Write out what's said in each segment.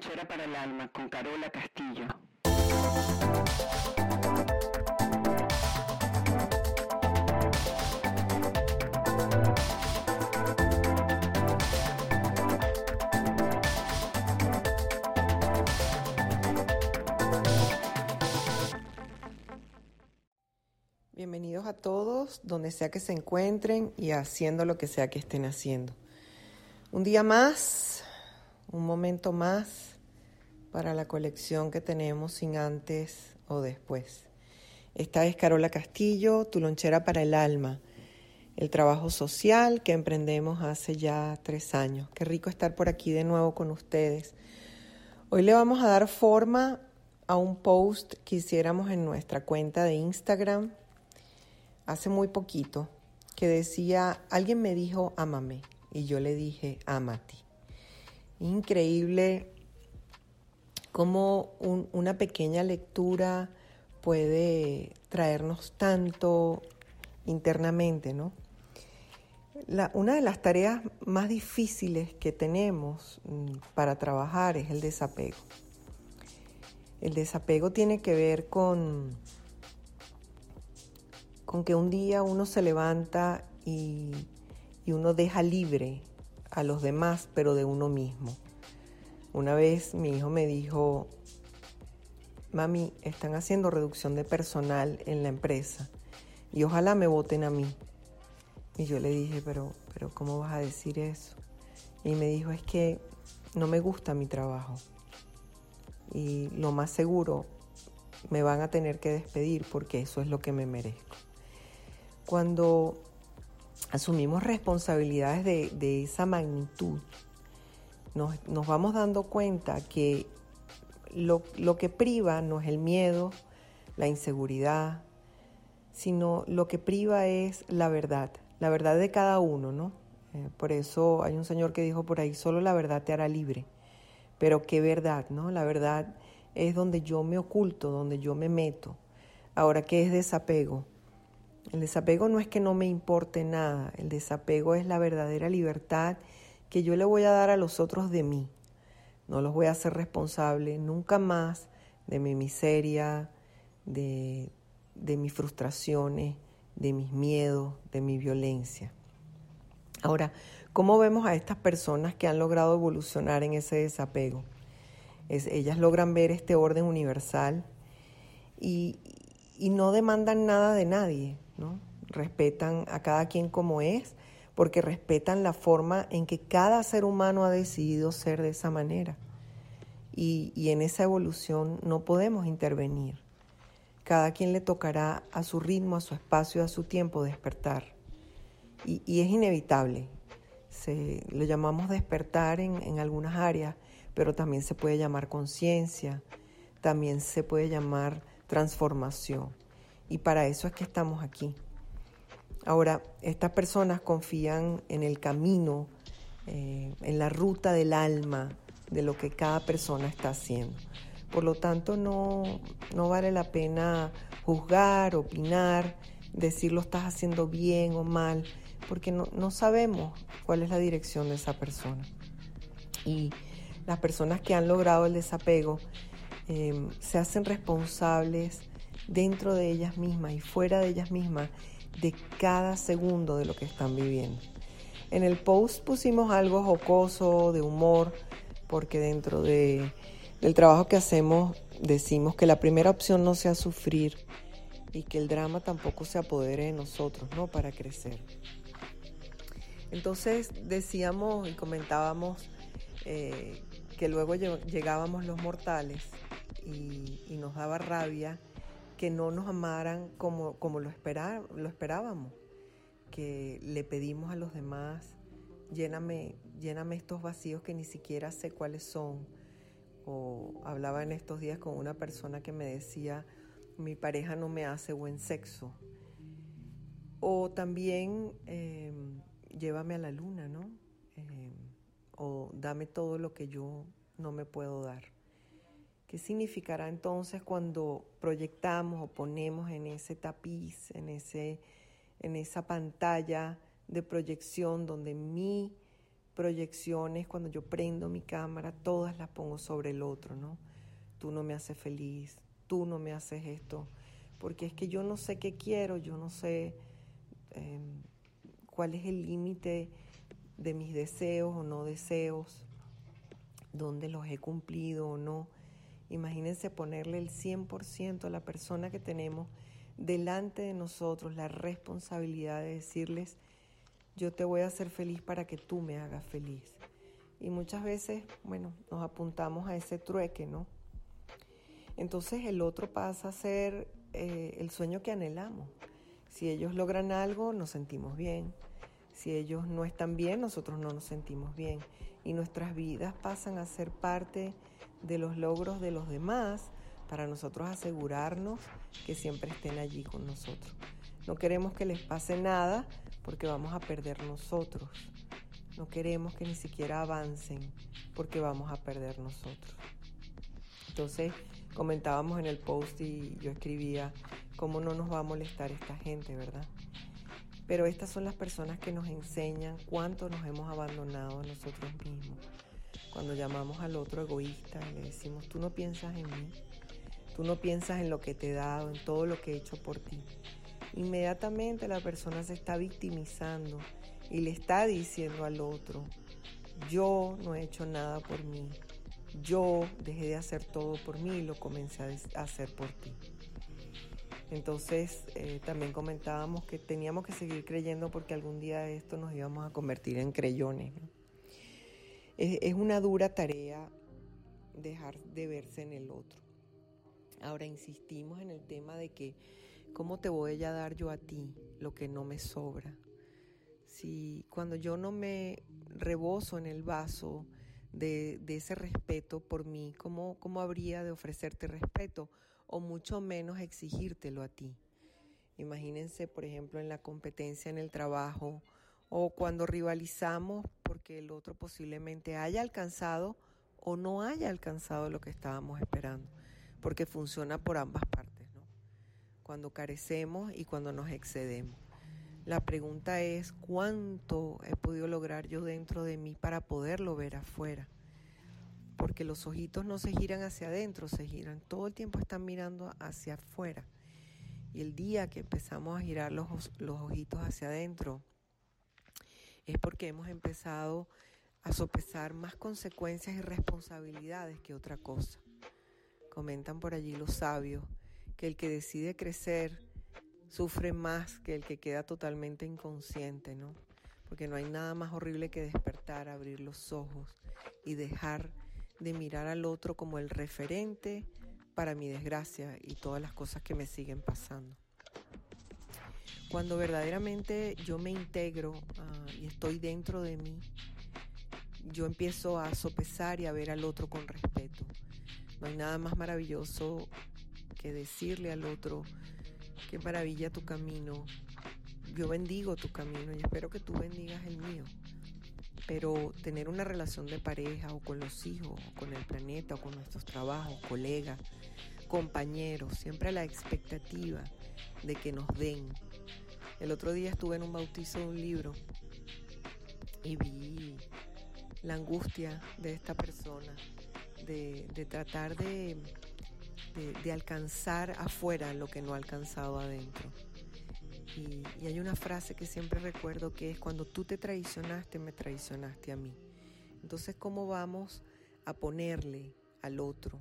para el alma con Carola Castillo. Bienvenidos a todos, donde sea que se encuentren y haciendo lo que sea que estén haciendo. Un día más, un momento más para la colección que tenemos sin antes o después. Esta es Carola Castillo, tu lonchera para el alma, el trabajo social que emprendemos hace ya tres años. Qué rico estar por aquí de nuevo con ustedes. Hoy le vamos a dar forma a un post que hiciéramos en nuestra cuenta de Instagram hace muy poquito que decía, alguien me dijo, ámame y yo le dije, amati. Increíble cómo una pequeña lectura puede traernos tanto internamente, ¿no? una de las tareas más difíciles que tenemos mm, para trabajar es el desapego. El desapego tiene que ver con, con que un día uno se levanta y y uno deja libre a los demás, pero de uno mismo. Una vez mi hijo me dijo, mami, están haciendo reducción de personal en la empresa y ojalá me voten a mí. Y yo le dije, pero, pero ¿cómo vas a decir eso? Y me dijo, es que no me gusta mi trabajo y lo más seguro me van a tener que despedir porque eso es lo que me merezco. Cuando asumimos responsabilidades de, esa magnitud, nos, vamos dando cuenta que lo, que priva no es el miedo, la inseguridad, sino lo que priva es la verdad, la verdad de cada uno, ¿no? Eh, por eso hay un señor que dijo por ahí, solo la verdad te hará libre. Pero qué verdad, ¿no? La verdad es donde yo me oculto, donde yo me meto. Ahora, ¿qué es desapego? El desapego no es que no me importe nada, el desapego es la verdadera libertad que yo le voy a dar a los otros de mí. No los voy a hacer responsable nunca más de mi miseria, de, mis frustraciones, de mis miedos, de mi violencia. Ahora, ¿cómo vemos a estas personas que han logrado evolucionar en ese desapego? ellas logran ver este orden universal y no demandan nada de nadie. ¿No? Respetan a cada quien como es, porque respetan la forma en que cada ser humano ha decidido ser de esa manera. Y, en esa evolución no podemos intervenir. Cada quien le tocará a su ritmo, a su espacio, a su tiempo despertar. Y, es inevitable. Se, lo llamamos despertar en, en algunas áreas, pero también se puede llamar conciencia, también se puede llamar transformación. Y para eso es que estamos aquí. Ahora, estas personas confían en el camino, eh, en la ruta del alma, de lo que cada persona está haciendo. Por lo tanto, no, no vale la pena juzgar, opinar, decir lo estás haciendo bien o mal, porque no, no sabemos cuál es la dirección de esa persona. Y las personas que han logrado el desapego eh, se hacen responsables dentro de ellas mismas y fuera de ellas mismas de cada segundo de lo que están viviendo. En el post pusimos algo jocoso, de humor, porque dentro de, del trabajo que hacemos decimos que la primera opción no sea sufrir y que el drama tampoco se apodere de nosotros, ¿no? Para crecer. Entonces decíamos y comentábamos eh, que luego llegábamos los mortales y nos daba rabia que no nos amaran como, como lo, lo esperábamos, que le pedimos a los demás, lléname, lléname estos vacíos que ni siquiera sé cuáles son. O hablaba en estos días con una persona que me decía, mi pareja no me hace buen sexo. O también em, llévame a la luna, ¿no? Em, o dame todo lo que yo no me puedo dar. ¿Qué significará entonces cuando proyectamos o ponemos en ese tapiz, en, ese, en esa pantalla de proyección donde mi proyecciones, cuando yo prendo mi cámara, todas las pongo sobre el otro, ¿no? Tú no me haces feliz, tú no me haces esto, porque es que yo no sé qué quiero, yo no sé em, cuál es el límite de mis deseos o no deseos, dónde los he cumplido o no. Imagínense ponerle el 100% a la persona que tenemos delante de nosotros la responsabilidad de decirles, yo te voy a hacer feliz para que tú me hagas feliz. Y muchas veces, bueno, nos apuntamos a ese trueque, ¿no? Entonces el otro pasa a ser eh, el sueño que anhelamos. Si ellos logran algo, nos sentimos bien. Si ellos no están bien, nosotros no nos sentimos bien. Y nuestras vidas pasan a ser parte de los logros de los demás para nosotros asegurarnos que siempre estén allí con nosotros. No queremos que les pase nada porque vamos a perder nosotros. No queremos que ni siquiera avancen porque vamos a perder nosotros. Entonces comentábamos en el post y yo escribía cómo no nos va a molestar esta gente, ¿verdad? Pero estas son las personas que nos enseñan cuánto nos hemos abandonado a nosotros mismos. Cuando llamamos al otro egoísta y le decimos, tú no piensas en mí, tú no piensas en lo que te he dado, en todo lo que he hecho por ti. Inmediatamente la persona se está victimizando y le está diciendo al otro, yo no he hecho nada por mí, yo dejé de hacer todo por mí y lo comencé a hacer por ti. Entonces eh, también comentábamos que teníamos que seguir creyendo porque algún día esto nos íbamos a convertir en creyones. Es, una dura tarea dejar de verse en el otro. Ahora insistimos en el tema de que cómo te voy a dar yo a ti lo que no me sobra. Si cuando yo no me rebozo en el vaso de, ese respeto por mí, ¿cómo, ¿cómo habría de ofrecerte respeto? O mucho menos exigírtelo a ti. Imagínense, por ejemplo, en la competencia en el trabajo o cuando rivalizamos porque el otro posiblemente haya alcanzado o no haya alcanzado lo que estábamos esperando, porque funciona por ambas partes, ¿no? Cuando carecemos y cuando nos excedemos. La pregunta es cuánto he podido lograr yo dentro de mí para poderlo ver afuera porque los ojitos no se giran hacia adentro, se giran, todo el tiempo están mirando hacia afuera. Y el día que empezamos a girar los, los ojitos hacia adentro, es porque hemos empezado a sopesar más consecuencias y responsabilidades que otra cosa. Comentan por allí los sabios que el que decide crecer sufre más que el que queda totalmente inconsciente, ¿no? Porque no hay nada más horrible que despertar, abrir los ojos y dejar de mirar al otro como el referente para mi desgracia y todas las cosas que me siguen pasando. Cuando verdaderamente yo me integro ah, y estoy dentro de mí, yo empiezo a sopesar y a ver al otro con respeto. No hay nada más maravilloso que decirle al otro, qué maravilla tu camino, yo bendigo tu camino y espero que tú bendigas el mío pero tener una relación de pareja o con los hijos, o con el planeta, o con nuestros trabajos, colegas, compañeros, siempre la expectativa de que nos den. El otro día estuve en un bautizo de un libro y vi la angustia de esta persona, de, tratar de, de alcanzar afuera lo que no ha alcanzado adentro. Y, hay una frase que siempre recuerdo que es cuando tú te traicionaste, me traicionaste a mí. Entonces, ¿cómo vamos a ponerle al otro?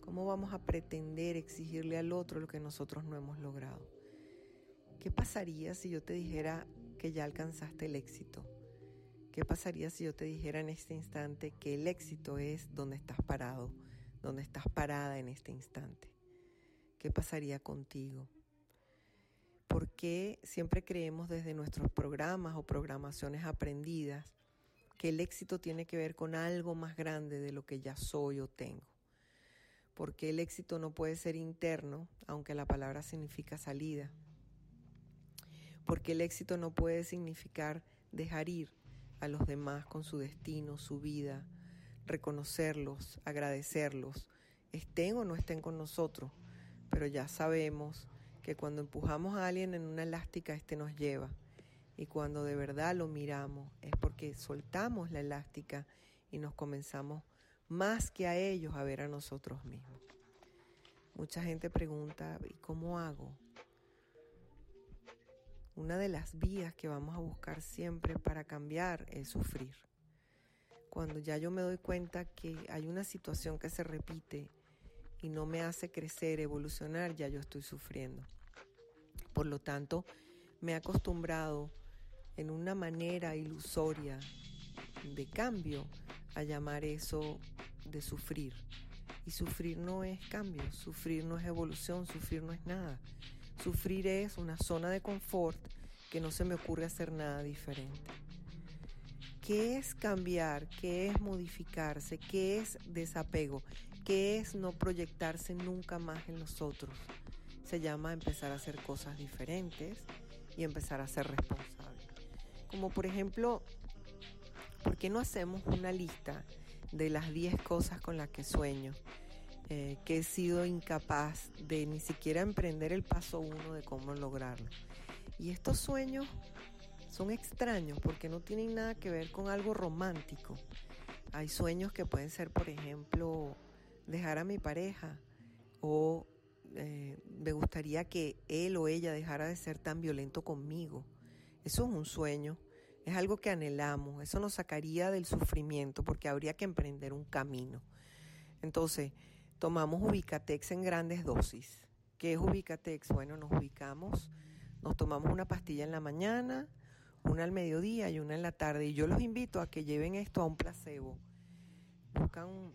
¿Cómo vamos a pretender exigirle al otro lo que nosotros no hemos logrado? ¿Qué pasaría si yo te dijera que ya alcanzaste el éxito? ¿Qué pasaría si yo te dijera en este instante que el éxito es donde estás parado, donde estás parada en este instante? ¿Qué pasaría contigo? ¿Por qué siempre creemos desde nuestros programas o programaciones aprendidas que el éxito tiene que ver con algo más grande de lo que ya soy o tengo? ¿Por qué el éxito no puede ser interno, aunque la palabra significa salida? ¿Por qué el éxito no puede significar dejar ir a los demás con su destino, su vida, reconocerlos, agradecerlos, estén o no estén con nosotros, pero ya sabemos que cuando empujamos a alguien en una elástica, este nos lleva. Y cuando de verdad lo miramos es porque soltamos la elástica y nos comenzamos más que a ellos a ver a nosotros mismos. Mucha gente pregunta, ¿y cómo hago? Una de las vías que vamos a buscar siempre para cambiar es sufrir. Cuando ya yo me doy cuenta que hay una situación que se repite y no me hace crecer, evolucionar, ya yo estoy sufriendo. Por lo tanto, me he acostumbrado en una manera ilusoria de cambio a llamar eso de sufrir. Y sufrir no es cambio, sufrir no es evolución, sufrir no es nada. Sufrir es una zona de confort que no se me ocurre hacer nada diferente. ¿Qué es cambiar? ¿Qué es modificarse? ¿Qué es desapego? ¿Qué es no proyectarse nunca más en los otros? Se llama empezar a hacer cosas diferentes y empezar a ser responsable. Como por ejemplo, ¿por qué no hacemos una lista de las 10 cosas con las que sueño, eh, que he sido incapaz de ni siquiera emprender el paso uno de cómo lograrlo. Y estos sueños son extraños porque no tienen nada que ver con algo romántico. Hay sueños que pueden ser, por ejemplo, dejar a mi pareja o eh, me gustaría que él o ella dejara de ser tan violento conmigo. Eso es un sueño. Es algo que anhelamos, eso nos sacaría del sufrimiento porque habría que emprender un camino. Entonces, tomamos Ubicatex en grandes dosis. ¿Qué es Ubicatex? Bueno, nos ubicamos, nos tomamos una pastilla en la mañana, una al mediodía y una en la tarde. Y yo los invito a que lleven esto a un placebo. Buscan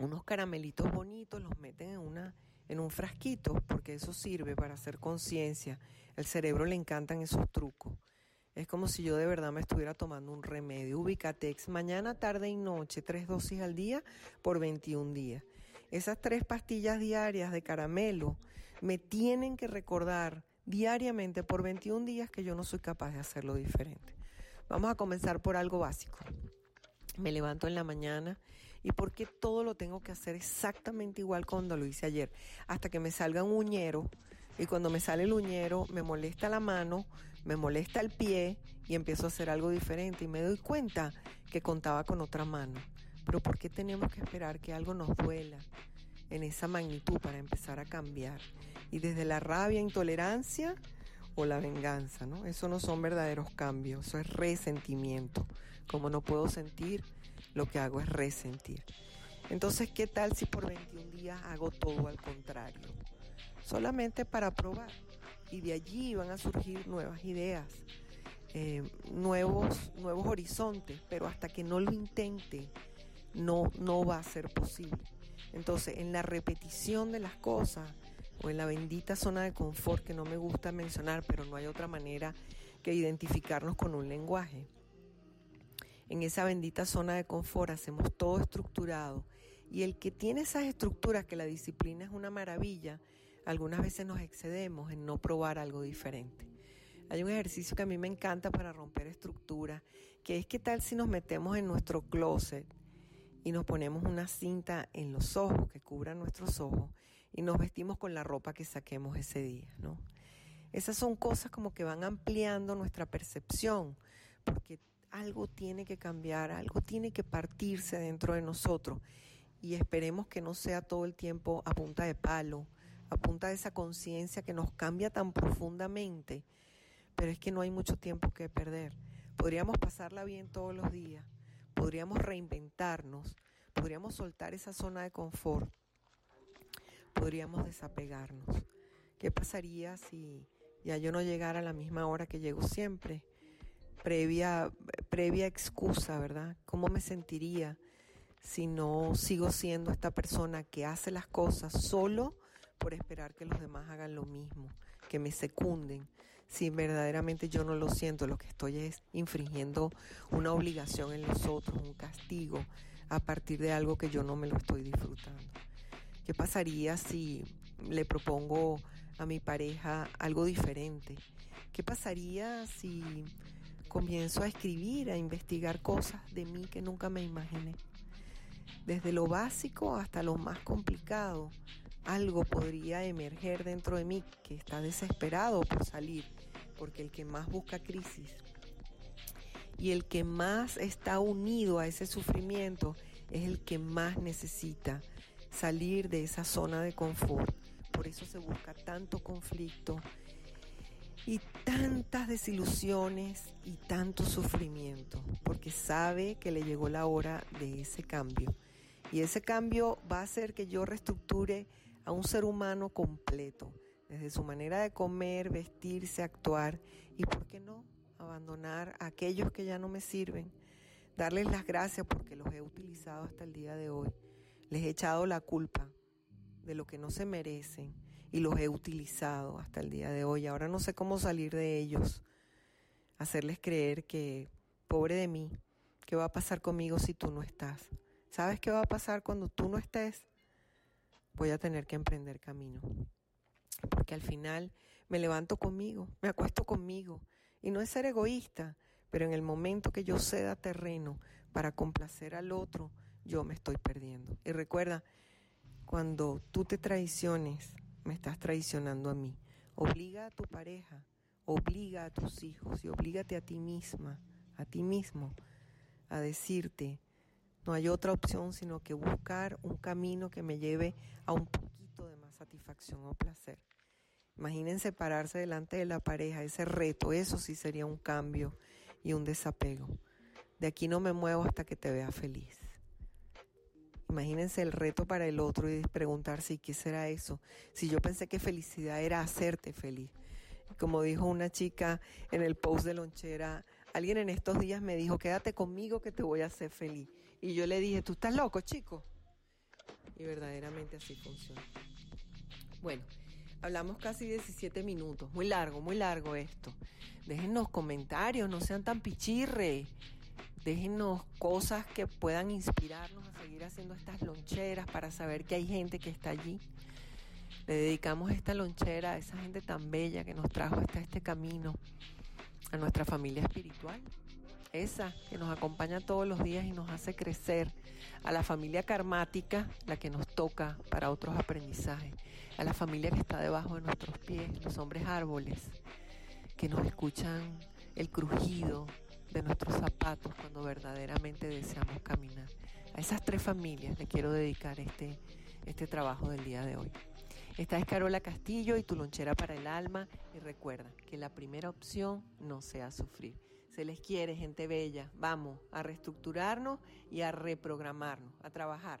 unos caramelitos bonitos, los meten en una en un frasquito, porque eso sirve para hacer conciencia. El cerebro le encantan esos trucos. Es como si yo de verdad me estuviera tomando un remedio. Ubicatex, mañana, tarde y noche, tres dosis al día por 21 días. Esas tres pastillas diarias de caramelo me tienen que recordar diariamente por 21 días que yo no soy capaz de hacerlo diferente. Vamos a comenzar por algo básico. Me levanto en la mañana y por qué todo lo tengo que hacer exactamente igual cuando lo hice ayer, hasta que me salga un uñero y cuando me sale el uñero me molesta la mano, me molesta el pie y empiezo a hacer algo diferente y me doy cuenta que contaba con otra mano. Pero ¿por qué tenemos que esperar que algo nos duela en esa magnitud para empezar a cambiar? Y desde la rabia, intolerancia o la venganza, ¿no? Eso no son verdaderos cambios, eso es resentimiento. Como no puedo sentir, lo que hago es resentir. Entonces, ¿qué tal si por 21 días hago todo al contrario? Solamente para probar. Y de allí van a surgir nuevas ideas, eh, nuevos, nuevos horizontes, pero hasta que no lo intente, no, no va a ser posible. Entonces, en la repetición de las cosas o en la bendita zona de confort que no me gusta mencionar, pero no hay otra manera que identificarnos con un lenguaje en esa bendita zona de confort, hacemos todo estructurado. Y el que tiene esas estructuras, que la disciplina es una maravilla, algunas veces nos excedemos en no probar algo diferente. Hay un ejercicio que a mí me encanta para romper estructuras, que es qué tal si nos metemos en nuestro closet y nos ponemos una cinta en los ojos que cubra nuestros ojos y nos vestimos con la ropa que saquemos ese día, ¿no? Esas son cosas como que van ampliando nuestra percepción, porque algo tiene que cambiar, algo tiene que partirse dentro de nosotros y esperemos que no sea todo el tiempo a punta de palo, a punta de esa conciencia que nos cambia tan profundamente, pero es que no hay mucho tiempo que perder. Podríamos pasarla bien todos los días, podríamos reinventarnos, podríamos soltar esa zona de confort, podríamos desapegarnos. ¿Qué pasaría si ya yo no llegara a la misma hora que llego siempre? Previa, previa excusa, ¿verdad? ¿Cómo me sentiría si no sigo siendo esta persona que hace las cosas solo por esperar que los demás hagan lo mismo, que me secunden, si verdaderamente yo no lo siento, lo que estoy es infringiendo una obligación en los otros, un castigo, a partir de algo que yo no me lo estoy disfrutando. ¿Qué pasaría si le propongo a mi pareja algo diferente? ¿Qué pasaría si comienzo a escribir, a investigar cosas de mí que nunca me imaginé. Desde lo básico hasta lo más complicado, algo podría emerger dentro de mí que está desesperado por salir porque el que más busca crisis y el que más está unido a ese sufrimiento es el que más necesita salir de esa zona de confort. Por eso se busca tanto conflicto y tantas desilusiones y tanto sufrimiento, porque sabe que le llegó la hora de ese cambio. Y ese cambio va a hacer que yo reestructure a un ser humano completo, desde su manera de comer, vestirse, actuar y, ¿por qué no?, abandonar a aquellos que ya no me sirven, darles las gracias porque los he utilizado hasta el día de hoy, les he echado la culpa de lo que no se merecen y los he utilizado hasta el día de hoy. Ahora no sé cómo salir de ellos, hacerles creer que, pobre de mí, ¿qué va a pasar conmigo si tú no estás? ¿Sabes qué va a pasar cuando tú no estés? Voy a tener que emprender camino. Porque al final me levanto conmigo, me acuesto conmigo. Y no es ser egoísta, pero en el momento que yo ceda terreno para complacer al otro, yo me estoy perdiendo. Y recuerda, cuando tú te traiciones, me estás traicionando a mí. Obliga a tu pareja, obliga a tus hijos y oblígate a ti misma, a ti mismo, a decirte, no hay otra opción sino que buscar un camino que me lleve a un poquito de más satisfacción o placer. Imaginen pararse delante de la pareja, ese reto, eso sí sería un cambio y un desapego. De aquí no me muevo hasta que te vea feliz. Imagínense el reto para el otro y preguntarse, ¿y qué será eso? Si yo pensé que felicidad era hacerte feliz. Como dijo una chica en el post de lonchera, alguien en estos días me dijo, quédate conmigo que te voy a hacer feliz. Y yo le dije, ¿tú estás loco, chico? Y verdaderamente así funciona. Bueno, hablamos casi 17 minutos. Muy largo, muy largo esto. Déjenos comentarios, no sean tan pichirre. Déjenos cosas que puedan inspirarnos a seguir haciendo estas loncheras para saber que hay gente que está allí. Le dedicamos esta lonchera a esa gente tan bella que nos trajo hasta este camino, a nuestra familia espiritual, esa que nos acompaña todos los días y nos hace crecer, a la familia karmática, la que nos toca para otros aprendizajes, a la familia que está debajo de nuestros pies, los hombres árboles, que nos escuchan el crujido, de nuestros zapatos cuando verdaderamente deseamos caminar. A esas tres familias le quiero dedicar este, este trabajo del día de hoy. Esta es Carola Castillo y tu lonchera para el alma. Y recuerda que la primera opción no sea sufrir. Se les quiere, gente bella. Vamos a reestructurarnos y a reprogramarnos, a trabajar.